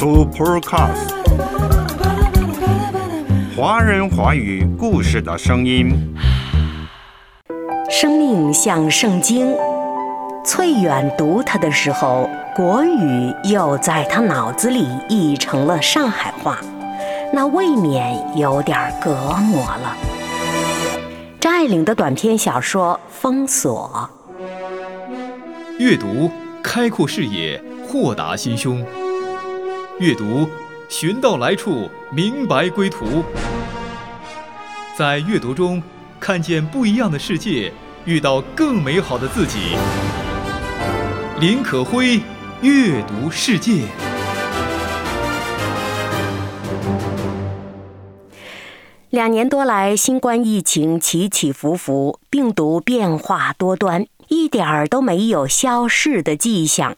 Supercast，华人华语故事的声音。生命像圣经，翠远读它的时候，国语又在他脑子里译成了上海话，那未免有点隔膜了。张爱玲的短篇小说《封锁》，阅读开阔视野，豁达心胸；阅读寻到来处，明白归途。在阅读中看见不一样的世界，遇到更美好的自己。林可辉，阅读世界。两年多来，新冠疫情起起伏伏，病毒变化多端，一点儿都没有消逝的迹象。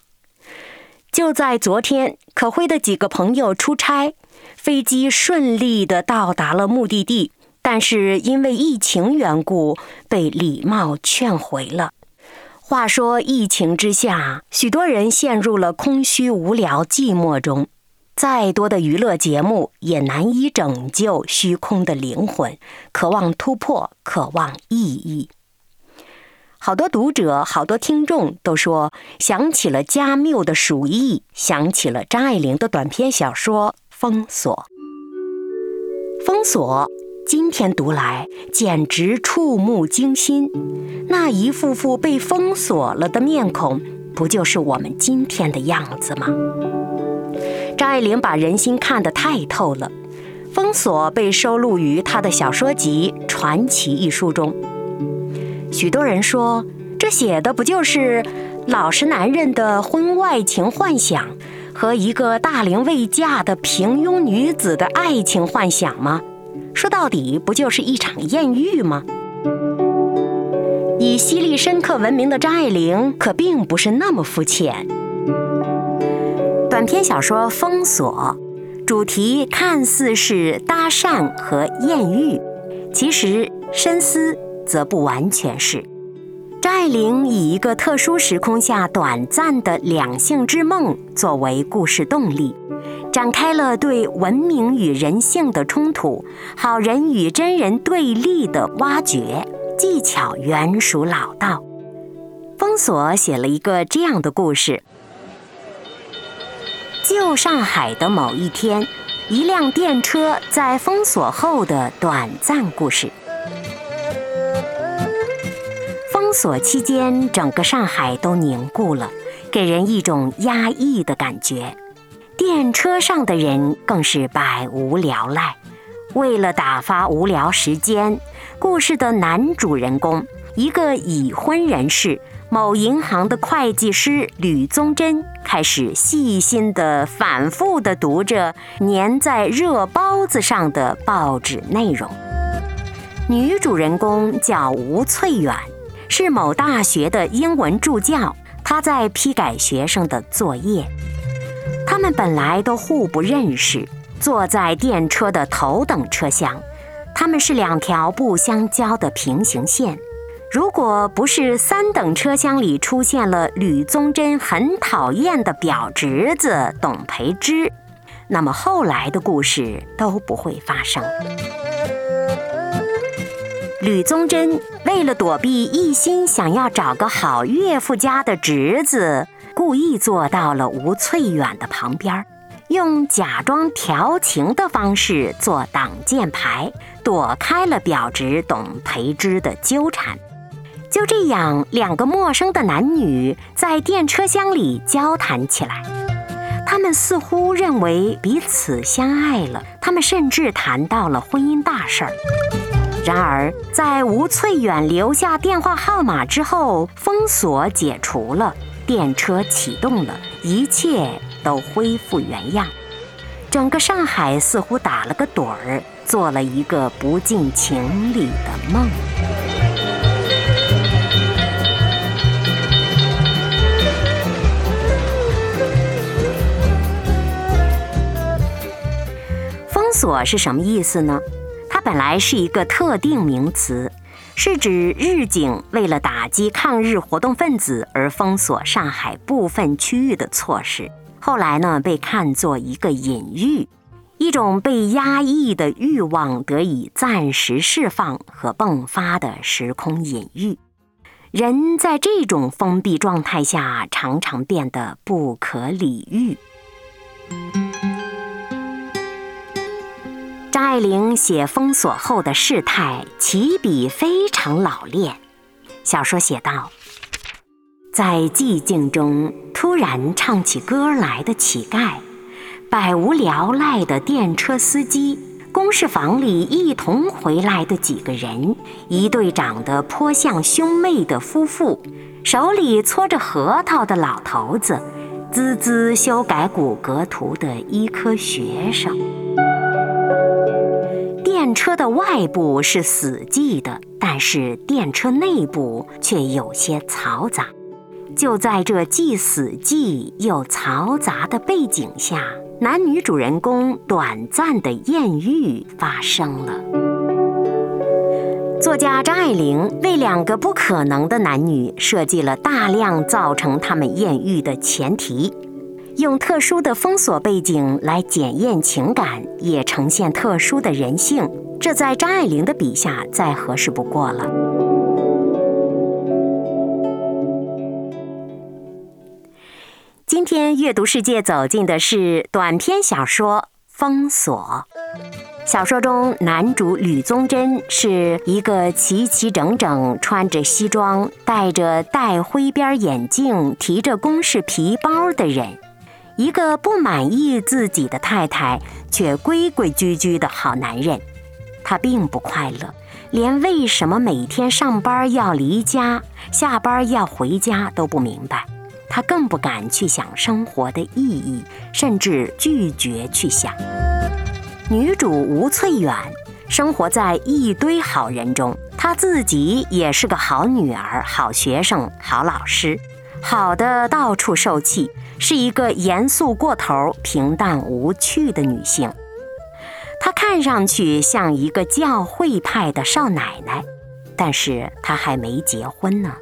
就在昨天，可辉的几个朋友出差，飞机顺利地到达了目的地，但是因为疫情缘故，被礼貌劝回了。话说，疫情之下，许多人陷入了空虚、无聊、寂寞中。再多的娱乐节目也难以拯救虚空的灵魂，渴望突破，渴望意义。好多读者、好多听众都说想起了加缪的《鼠疫》，想起了张爱玲的短篇小说《封锁》。封锁，今天读来简直触目惊心。那一副副被封锁了的面孔，不就是我们今天的样子吗？张爱玲把人心看得太透了，《封锁》被收录于她的小说集《传奇》一书中。许多人说，这写的不就是老实男人的婚外情幻想和一个大龄未嫁的平庸女子的爱情幻想吗？说到底，不就是一场艳遇吗？以犀利深刻闻名的张爱玲，可并不是那么肤浅。短篇小说《封锁》，主题看似是搭讪和艳遇，其实深思则不完全是。张爱玲以一个特殊时空下短暂的两性之梦作为故事动力，展开了对文明与人性的冲突、好人与真人对立的挖掘，技巧原属老道。封锁写了一个这样的故事。旧上海的某一天，一辆电车在封锁后的短暂故事。封锁期间，整个上海都凝固了，给人一种压抑的感觉。电车上的人更是百无聊赖。为了打发无聊时间，故事的男主人公，一个已婚人士。某银行的会计师吕宗桢开始细心的、反复的读着粘在热包子上的报纸内容。女主人公叫吴翠远，是某大学的英文助教，他在批改学生的作业。他们本来都互不认识，坐在电车的头等车厢，他们是两条不相交的平行线。如果不是三等车厢里出现了吕宗桢很讨厌的表侄子董培之，那么后来的故事都不会发生。吕宗桢为了躲避一心想要找个好岳父家的侄子，故意坐到了吴翠远的旁边，用假装调情的方式做挡箭牌，躲开了表侄董培之的纠缠。就这样，两个陌生的男女在电车厢里交谈起来。他们似乎认为彼此相爱了，他们甚至谈到了婚姻大事儿。然而，在吴翠远留下电话号码之后，封锁解除了，电车启动了，一切都恢复原样。整个上海似乎打了个盹儿，做了一个不近情理的梦。封锁是什么意思呢？本来是一个特定名词，是指日警为了打击抗日活动分子而封锁上海部分区域的措施。后来呢被看作一个隐喻，一种被压抑的欲望得以暂时释放和迸发的时空隐喻。人在这种封闭状态下，常常变得不可理喻。张爱玲写封锁后的事态，起笔非常老练。小说写道：在寂静中突然唱起歌来的乞丐，百无聊赖的电车司机，公事房里一同回来的几个人，一对长得颇像兄妹的夫妇，手里搓着核桃的老头子，滋滋修改骨骼图的医科学生。电车的外部是死寂的，但是电车内部却有些嘈杂。就在这既死寂又嘈杂的背景下，男女主人公短暂的艳遇发生了。作家张爱玲为两个不可能的男女设计了大量造成他们艳遇的前提。用特殊的封锁背景来检验情感，也呈现特殊的人性，这在张爱玲的笔下再合适不过了。今天阅读世界走进的是短篇小说《封锁》。小说中，男主吕宗桢是一个齐齐整整、穿着西装、戴着带灰边眼镜、提着公事皮包的人。一个不满意自己的太太却规规矩矩的好男人，他并不快乐，连为什么每天上班要离家，下班要回家都不明白。他更不敢去想生活的意义，甚至拒绝去想。女主吴翠远生活在一堆好人中，她自己也是个好女儿、好学生、好老师。好的，到处受气，是一个严肃过头、平淡无趣的女性。她看上去像一个教会派的少奶奶，但是她还没结婚呢。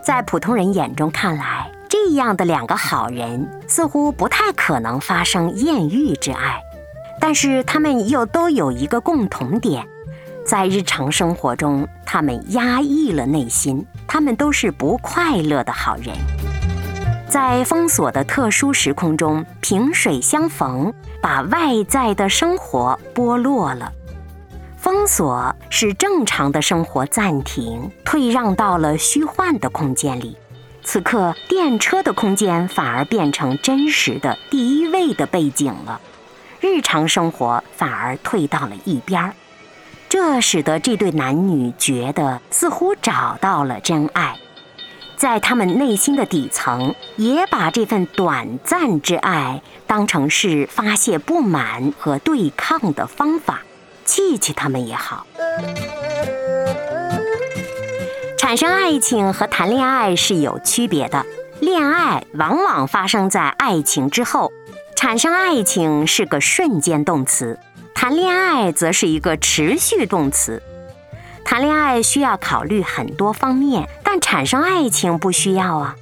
在普通人眼中看来，这样的两个好人似乎不太可能发生艳遇之爱，但是他们又都有一个共同点。在日常生活中，他们压抑了内心，他们都是不快乐的好人。在封锁的特殊时空中，萍水相逢，把外在的生活剥落了。封锁使正常的生活暂停，退让到了虚幻的空间里。此刻，电车的空间反而变成真实的第一位的背景了，日常生活反而退到了一边儿。这使得这对男女觉得似乎找到了真爱，在他们内心的底层，也把这份短暂之爱当成是发泄不满和对抗的方法，气气他们也好。产生爱情和谈恋爱是有区别的，恋爱往往发生在爱情之后，产生爱情是个瞬间动词。谈恋爱则是一个持续动词。谈恋爱需要考虑很多方面，但产生爱情不需要啊。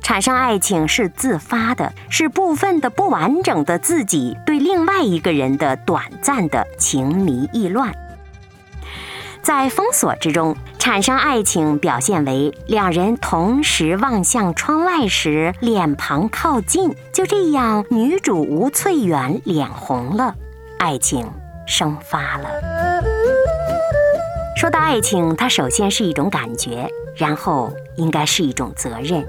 产生爱情是自发的，是部分的不完整的自己对另外一个人的短暂的情迷意乱。在封锁之中产生爱情，表现为两人同时望向窗外时脸庞靠近，就这样，女主吴翠远脸红了。爱情生发了。说到爱情，它首先是一种感觉，然后应该是一种责任。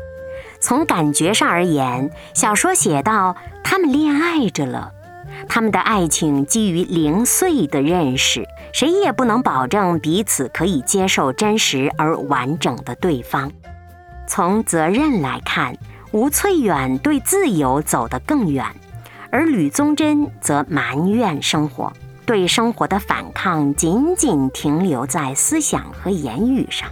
从感觉上而言，小说写到他们恋爱着了，他们的爱情基于零碎的认识，谁也不能保证彼此可以接受真实而完整的对方。从责任来看，吴翠远对自由走得更远。而吕宗桢则埋怨生活，对生活的反抗仅仅停留在思想和言语上。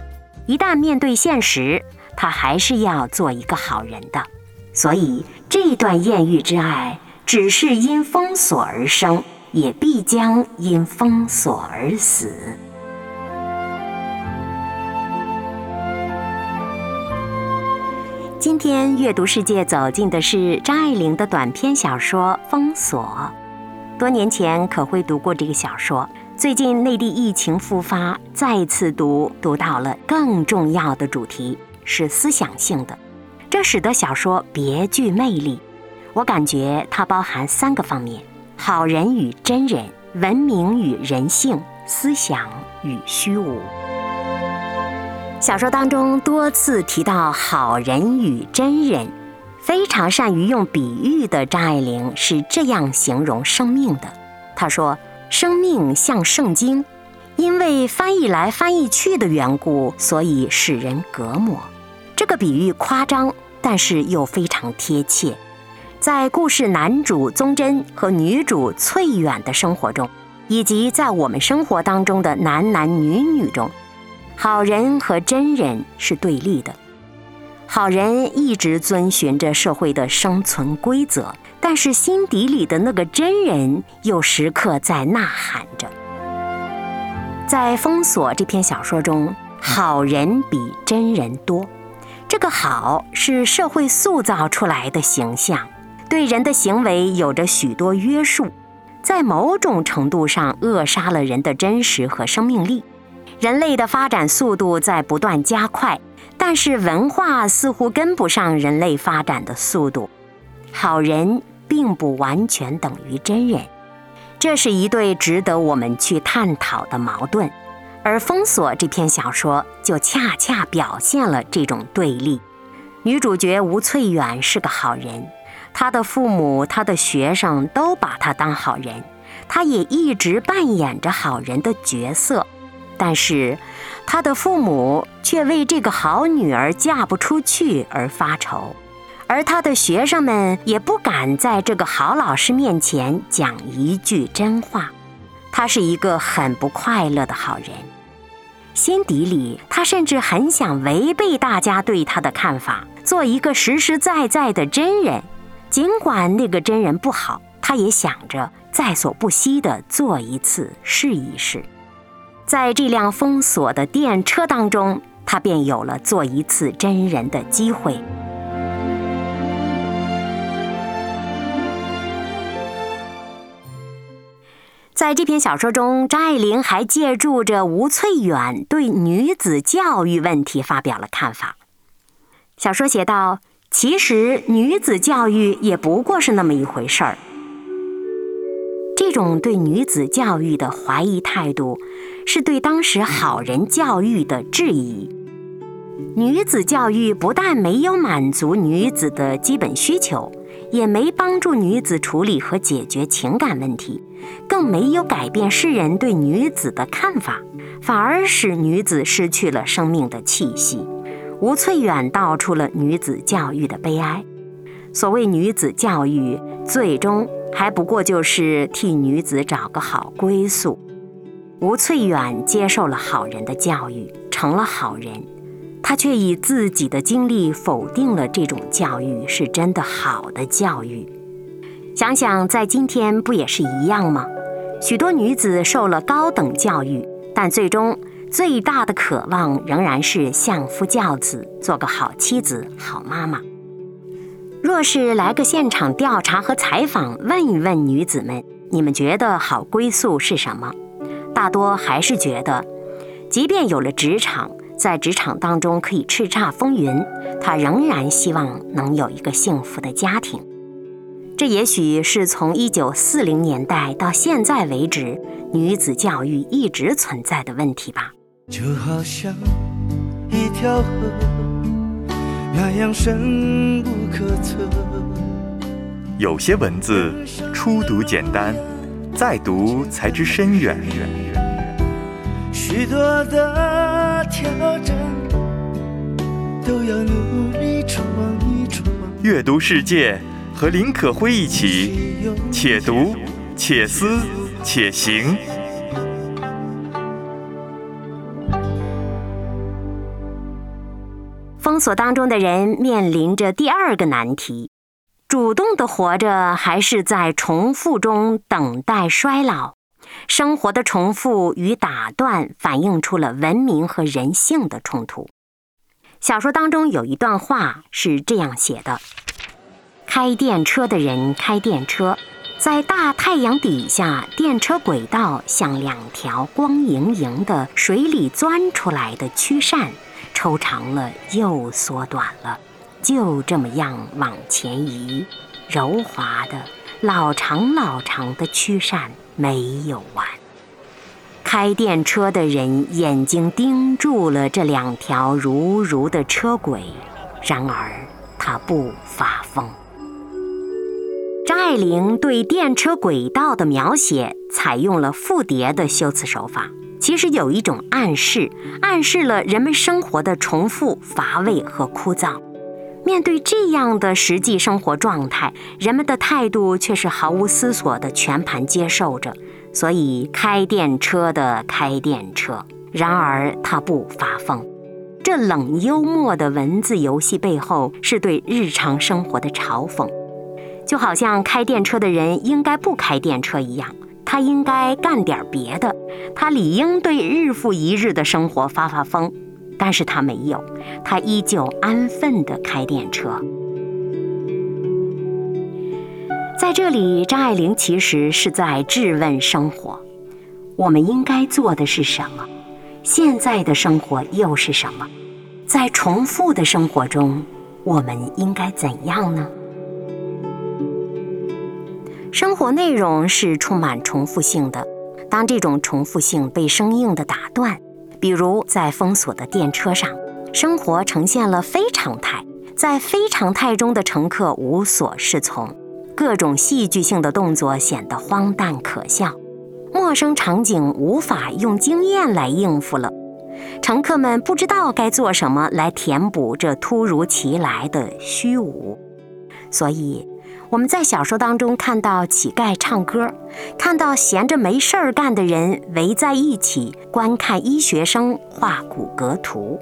一旦面对现实，他还是要做一个好人的。所以，这段艳遇之爱，只是因封锁而生，也必将因封锁而死。今天。阅读世界走进的是张爱玲的短篇小说《封锁》。多年前可会读过这个小说，最近内地疫情复发，再次读，读到了更重要的主题，是思想性的，这使得小说别具魅力。我感觉它包含三个方面：好人与真人、文明与人性、思想与虚无。小说当中多次提到好人与真人，非常善于用比喻的张爱玲是这样形容生命的。她说：“生命像圣经，因为翻译来翻译去的缘故，所以使人隔膜。”这个比喻夸张，但是又非常贴切。在故事男主宗真和女主翠远的生活中，以及在我们生活当中的男男女女中。好人和真人是对立的，好人一直遵循着社会的生存规则，但是心底里的那个真人又时刻在呐喊着。在《封锁》这篇小说中，好人比真人多，这个好是社会塑造出来的形象，对人的行为有着许多约束，在某种程度上扼杀了人的真实和生命力。人类的发展速度在不断加快，但是文化似乎跟不上人类发展的速度。好人并不完全等于真人，这是一对值得我们去探讨的矛盾。而《封锁》这篇小说就恰恰表现了这种对立。女主角吴翠远是个好人，她的父母、她的学生都把她当好人，她也一直扮演着好人的角色。但是，他的父母却为这个好女儿嫁不出去而发愁，而他的学生们也不敢在这个好老师面前讲一句真话。他是一个很不快乐的好人，心底里他甚至很想违背大家对他的看法，做一个实实在在的真人。尽管那个真人不好，他也想着在所不惜的做一次，试一试。在这辆封锁的电车当中，他便有了做一次真人的机会。在这篇小说中，张爱玲还借助着吴翠远对女子教育问题发表了看法。小说写道：“其实女子教育也不过是那么一回事儿。”这种对女子教育的怀疑态度，是对当时好人教育的质疑。女子教育不但没有满足女子的基本需求，也没帮助女子处理和解决情感问题，更没有改变世人对女子的看法，反而使女子失去了生命的气息。吴翠远道出了女子教育的悲哀。所谓女子教育，最终。还不过就是替女子找个好归宿。吴翠远接受了好人的教育，成了好人，他却以自己的经历否定了这种教育是真的好的教育。想想在今天不也是一样吗？许多女子受了高等教育，但最终最大的渴望仍然是相夫教子，做个好妻子、好妈妈。若是来个现场调查和采访，问一问女子们，你们觉得好归宿是什么？大多还是觉得，即便有了职场，在职场当中可以叱咤风云，他仍然希望能有一个幸福的家庭。这也许是从一九四零年代到现在为止，女子教育一直存在的问题吧。就好像一条河。那样深不可测。有些文字初读简单，再读才知深远。许多的挑战都要努力闯一闯。阅读世界，和林可辉一起，且读且思且行。封锁当中的人面临着第二个难题：主动的活着，还是在重复中等待衰老？生活的重复与打断反映出了文明和人性的冲突。小说当中有一段话是这样写的：开电车的人开电车，在大太阳底下，电车轨道像两条光莹莹的水里钻出来的曲扇，抽长了又缩短了，就这么样往前移，柔滑的老长老长的曲扇没有完。开电车的人眼睛盯住了这两条如如的车轨，然而他不发疯。张爱玲对电车轨道的描写采用了复叠的修辞手法，其实有一种暗示，暗示了人们生活的重复、乏味和枯燥。面对这样的实际生活状态，人们的态度却是毫无思索的全盘接受着。所以，开电车的开电车。然而，他不发疯。这冷幽默的文字游戏背后，是对日常生活的嘲讽，就好像开电车的人应该不开电车一样，他应该干点别的，他理应对日复一日的生活发发疯。但是他没有，他依旧安分地开电车。在这里，张爱玲其实是在质问生活：我们应该做的是什么？现在的生活又是什么？在重复的生活中，我们应该怎样呢？生活内容是充满重复性的，当这种重复性被生硬地打断，比如在封锁的电车上，生活呈现了非常态，在非常态中的乘客无所适从。各种戏剧性的动作显得荒诞可笑，陌生场景无法用经验来应付了，乘客们不知道该做什么来填补这突如其来的虚无。所以我们在小说当中看到乞丐唱歌，看到闲着没事儿干的人围在一起观看医学生画骨骼图。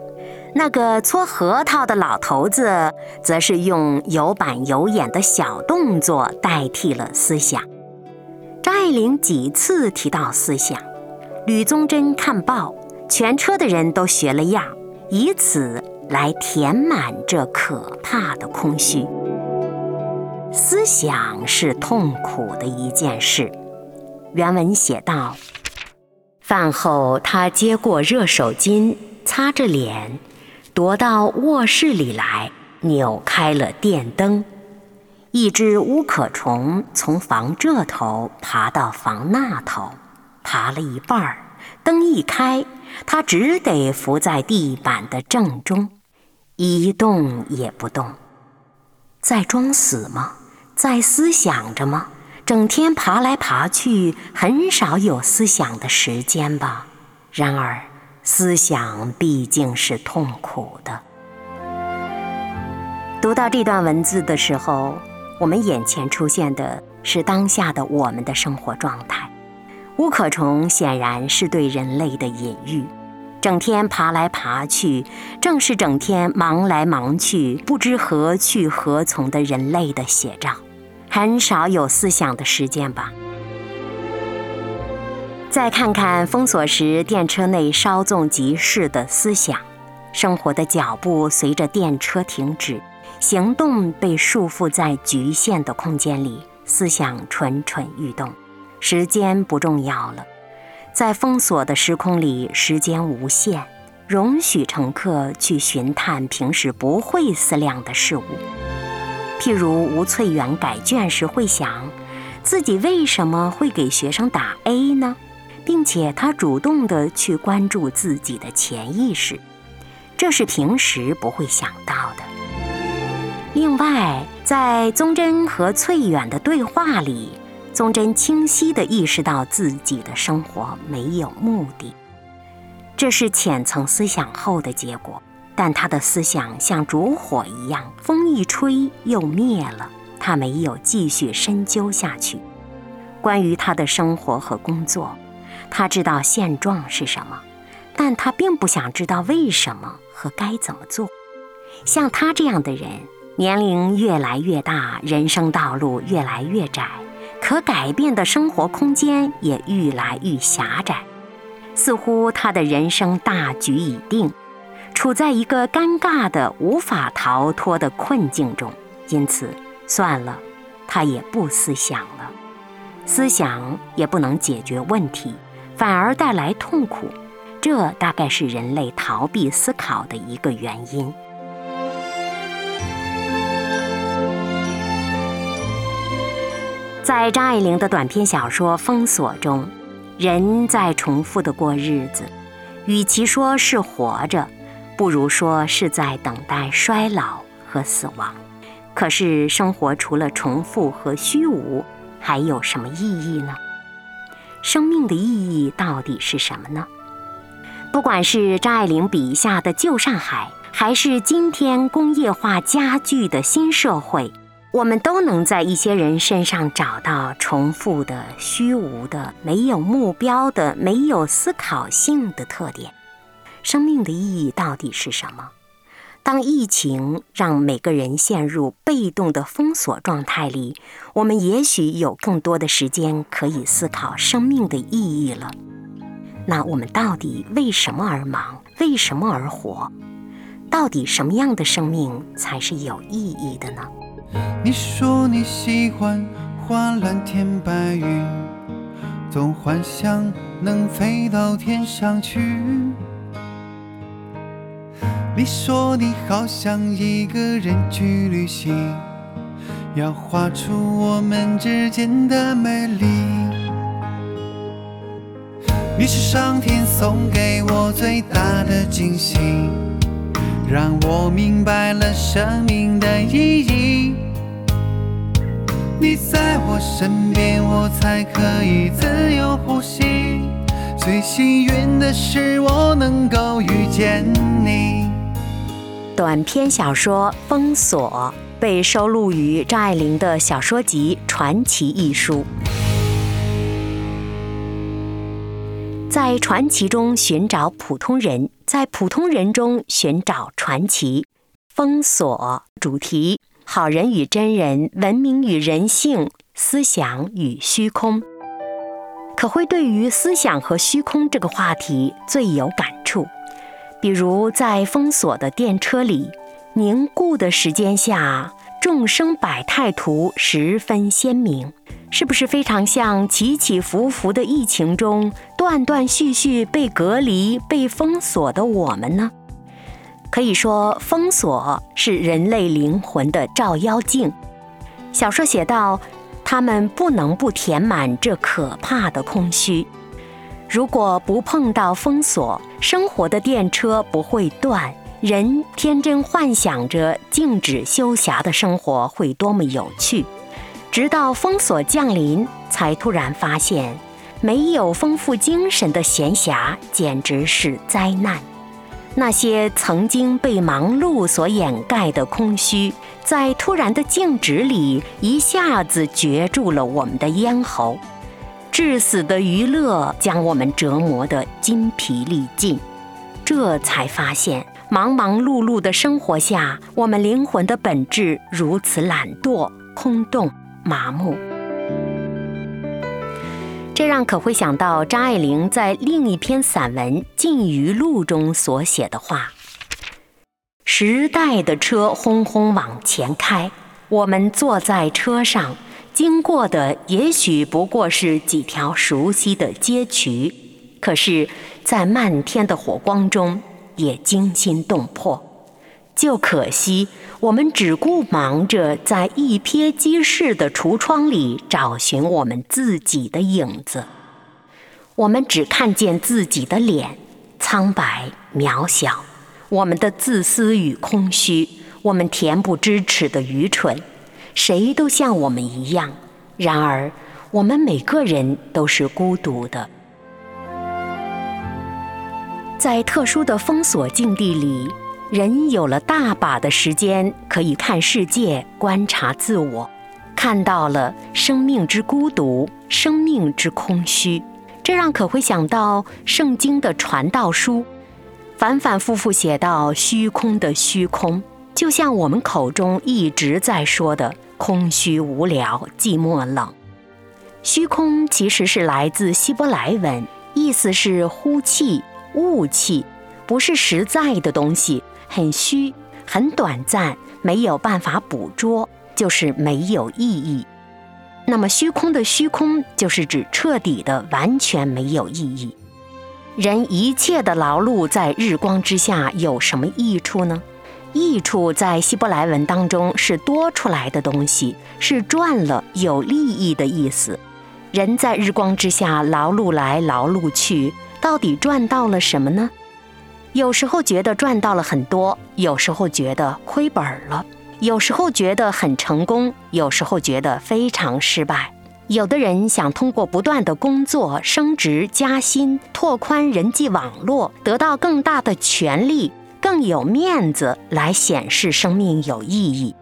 那个搓核桃的老头子，则是用有板有眼的小动作代替了思想。张爱玲几次提到思想，吕宗桢看报，全车的人都学了样，以此来填满这可怕的空虚。思想是痛苦的一件事。原文写道：饭后，他接过热手巾，擦着脸。踱到卧室里来，扭开了电灯。一只乌壳虫从房这头爬到房那头，爬了一半儿，灯一开，它只得伏在地板的正中，一动也不动。在装死吗？在思想着吗？整天爬来爬去，很少有思想的时间吧。然而。思想毕竟是痛苦的。读到这段文字的时候，我们眼前出现的是当下的我们的生活状态。乌可虫显然是对人类的隐喻，整天爬来爬去，正是整天忙来忙去、不知何去何从的人类的写照。很少有思想的时间吧。再看看封锁时电车内稍纵即逝的思想，生活的脚步随着电车停止，行动被束缚在局限的空间里，思想蠢蠢欲动，时间不重要了。在封锁的时空里，时间无限，容许乘客去寻探平时不会思量的事物，譬如吴翠远改卷时会想，自己为什么会给学生打 A 呢？并且他主动的去关注自己的潜意识，这是平时不会想到的。另外，在宗真和翠远的对话里，宗真清晰地意识到自己的生活没有目的，这是浅层思想后的结果。但他的思想像烛火一样，风一吹又灭了，他没有继续深究下去。关于他的生活和工作。他知道现状是什么，但他并不想知道为什么和该怎么做。像他这样的人，年龄越来越大，人生道路越来越窄，可改变的生活空间也愈来愈狭窄。似乎他的人生大局已定，处在一个尴尬的、无法逃脱的困境中，因此算了，他也不思想了。思想也不能解决问题，反而带来痛苦。这大概是人类逃避思考的一个原因。在张爱玲的短篇小说《封锁》中，人在重复的过日子，与其说是活着，不如说是在等待衰老和死亡。可是，生活除了重复和虚无，还有什么意义呢？生命的意义到底是什么呢？不管是张爱玲笔下的旧上海，还是今天工业化加剧的新社会。我们都能在一些人身上找到重复的、虚无的、没有目标的、没有思考性的特点。生命的意义到底是什么？当疫情让每个人陷入被动的封锁状态里，我们也许有更多的时间可以思考生命的意义了。那我们到底为什么而忙？为什么而活？到底什么样的生命才是有意义的呢？你说你喜欢画蓝天白云，总幻想能飞到天上去。你说你好想一个人去旅行，要画出我们之间的美丽。你是上天送给我最大的惊喜，让我明白了生命的意义。你在我身边，我才可以自由呼吸。最幸运的是，我能够遇见你。短篇小说《封锁》被收录于张爱玲的小说集《传奇》一书。在传奇中寻找普通人，在普通人中寻找传奇。封锁主题。好人与真人，文明与人性，思想与虚空，可会对于思想和虚空这个话题最有感触。比如在封锁的电车里，凝固的时间下，众生百态图十分鲜明，是不是非常像起起伏伏的疫情中断断续续被隔离、被封锁的我们呢？可以说，封锁是人类灵魂的照妖镜。小说写道，他们不能不填满这可怕的空虚。如果不碰到封锁，生活的电车不会断，人天真幻想着静止休暇的生活会多么有趣。直到封锁降临，才突然发现，没有丰富精神的闲暇简直是灾难。那些曾经被忙碌所掩盖的空虚，在突然的静止里，一下子攫住了我们的咽喉。致死的娱乐将我们折磨得筋疲力尽，这才发现，忙忙碌碌的生活下，我们灵魂的本质如此懒惰、空洞、麻木。这让可会想到张爱玲在另一篇散文《禁渔录》中所写的话：“时代的车轰轰往前开，我们坐在车上，经过的也许不过是几条熟悉的街渠，可是，在漫天的火光中，也惊心动魄。就可惜。”我们只顾忙着在一瞥即逝的橱窗里找寻我们自己的影子，我们只看见自己的脸，苍白渺小，我们的自私与空虚，我们恬不知耻的愚蠢，谁都像我们一样。然而，我们每个人都是孤独的，在特殊的封锁境地里。人有了大把的时间，可以看世界、观察自我，看到了生命之孤独、生命之空虚，这让可会想到圣经的传道书，反反复复写到虚空的虚空，就像我们口中一直在说的空虚、无聊、寂寞、冷。虚空其实是来自希伯来文，意思是呼气、雾气。不是实在的东西，很虚，很短暂，没有办法捕捉，就是没有意义。那么虚空的虚空，就是指彻底的、完全没有意义。人一切的劳碌在日光之下有什么益处呢？益处在希伯来文当中是多出来的东西，是赚了有利益的意思。人在日光之下劳碌来劳碌去，到底赚到了什么呢？有时候觉得赚到了很多，有时候觉得亏本了。有时候觉得很成功，有时候觉得非常失败。有的人想通过不断的工作、升职加薪、拓宽人际网络，得到更大的权利、更有面子，来显示生命有意义。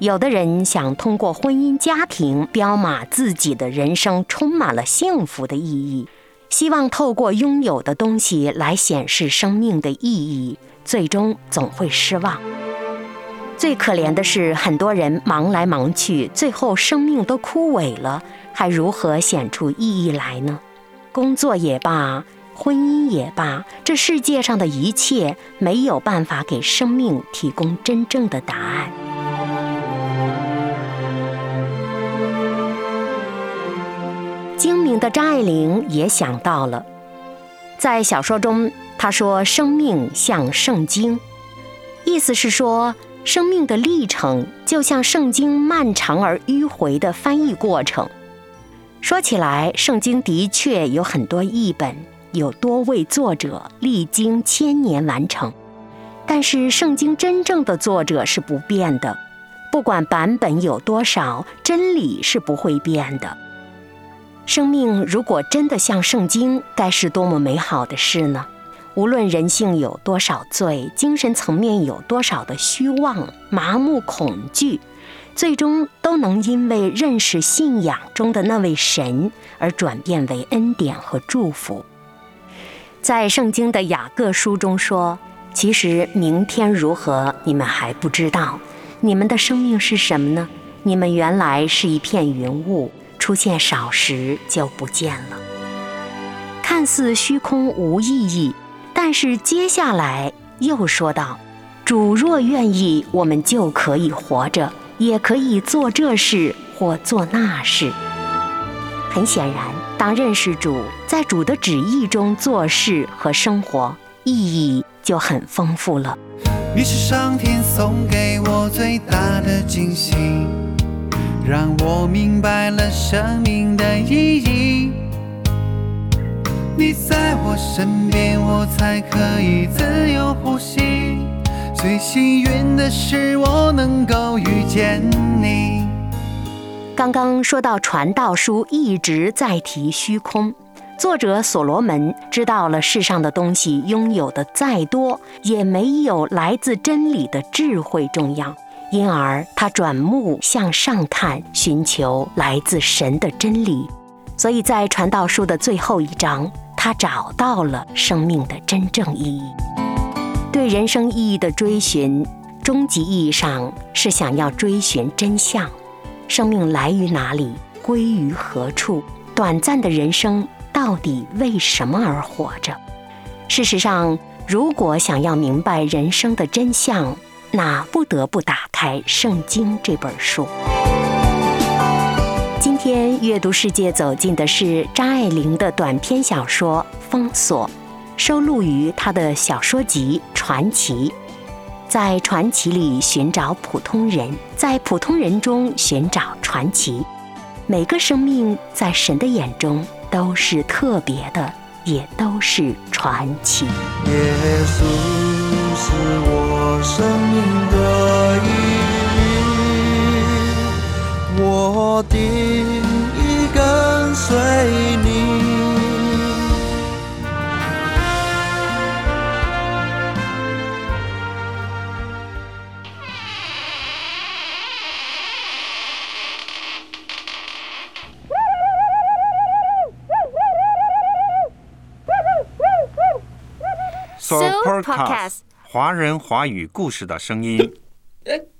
有的人想通过婚姻家庭标码自己的人生充满了幸福的意义，希望透过拥有的东西来显示生命的意义，最终总会失望。最可怜的是，很多人忙来忙去，最后生命都枯萎了，还如何显出意义来呢？工作也罢，婚姻也罢，这世界上的一切没有办法给生命提供真正的答案。精明的张爱玲也想到了，在小说中，她说：“生命像圣经。”意思是说。生命的历程就像圣经漫长而迂回的翻译过程。说起来，圣经的确有很多译本，有多位作者历经千年完成。但是，圣经真正的作者是不变的，不管版本有多少，真理是不会变的。生命如果真的像圣经，该是多么美好的事呢？无论人性有多少罪，精神层面有多少的虚妄、麻木、恐惧，最终都能因为认识信仰中的那位神而转变为恩典和祝福。在圣经的雅各书中说：“其实明天如何，你们还不知道。你们的生命是什么呢？你们原来是一片云雾，出现少时就不见了，看似虚空无意义。”但是接下来又说道：“主若愿意，我们就可以活着，也可以做这事或做那事。”很显然，当认识主，在主的旨意中做事和生活，意义就很丰富了。你是上天送给我最大的惊喜，让我明白了生命的意义。你在我身边，我才可以自由呼吸。最幸运的是，我能够遇见你。刚刚说到传道书一直在提虚空，作者所罗门知道了世上的东西拥有的再多，也没有来自真理的智慧重要，因而他转目向上看，寻求来自神的真理。所以在传道书的最后一章。他找到了生命的真正意义，对人生意义的追寻，终极意义上是想要追寻真相：生命来于哪里，归于何处？短暂的人生到底为什么而活着？事实上，如果想要明白人生的真相，那不得不打开《圣经》这本书。今天阅读世界走进的是张爱玲的短篇小说《封锁》，收录于她的小说集《传奇》。在传奇里寻找普通人，在普通人中寻找传奇。每个生命在神的眼中都是特别的，也都是传奇。耶稣是我生命的意义。我定义跟随你。So Podcast，华人华语故事的声音。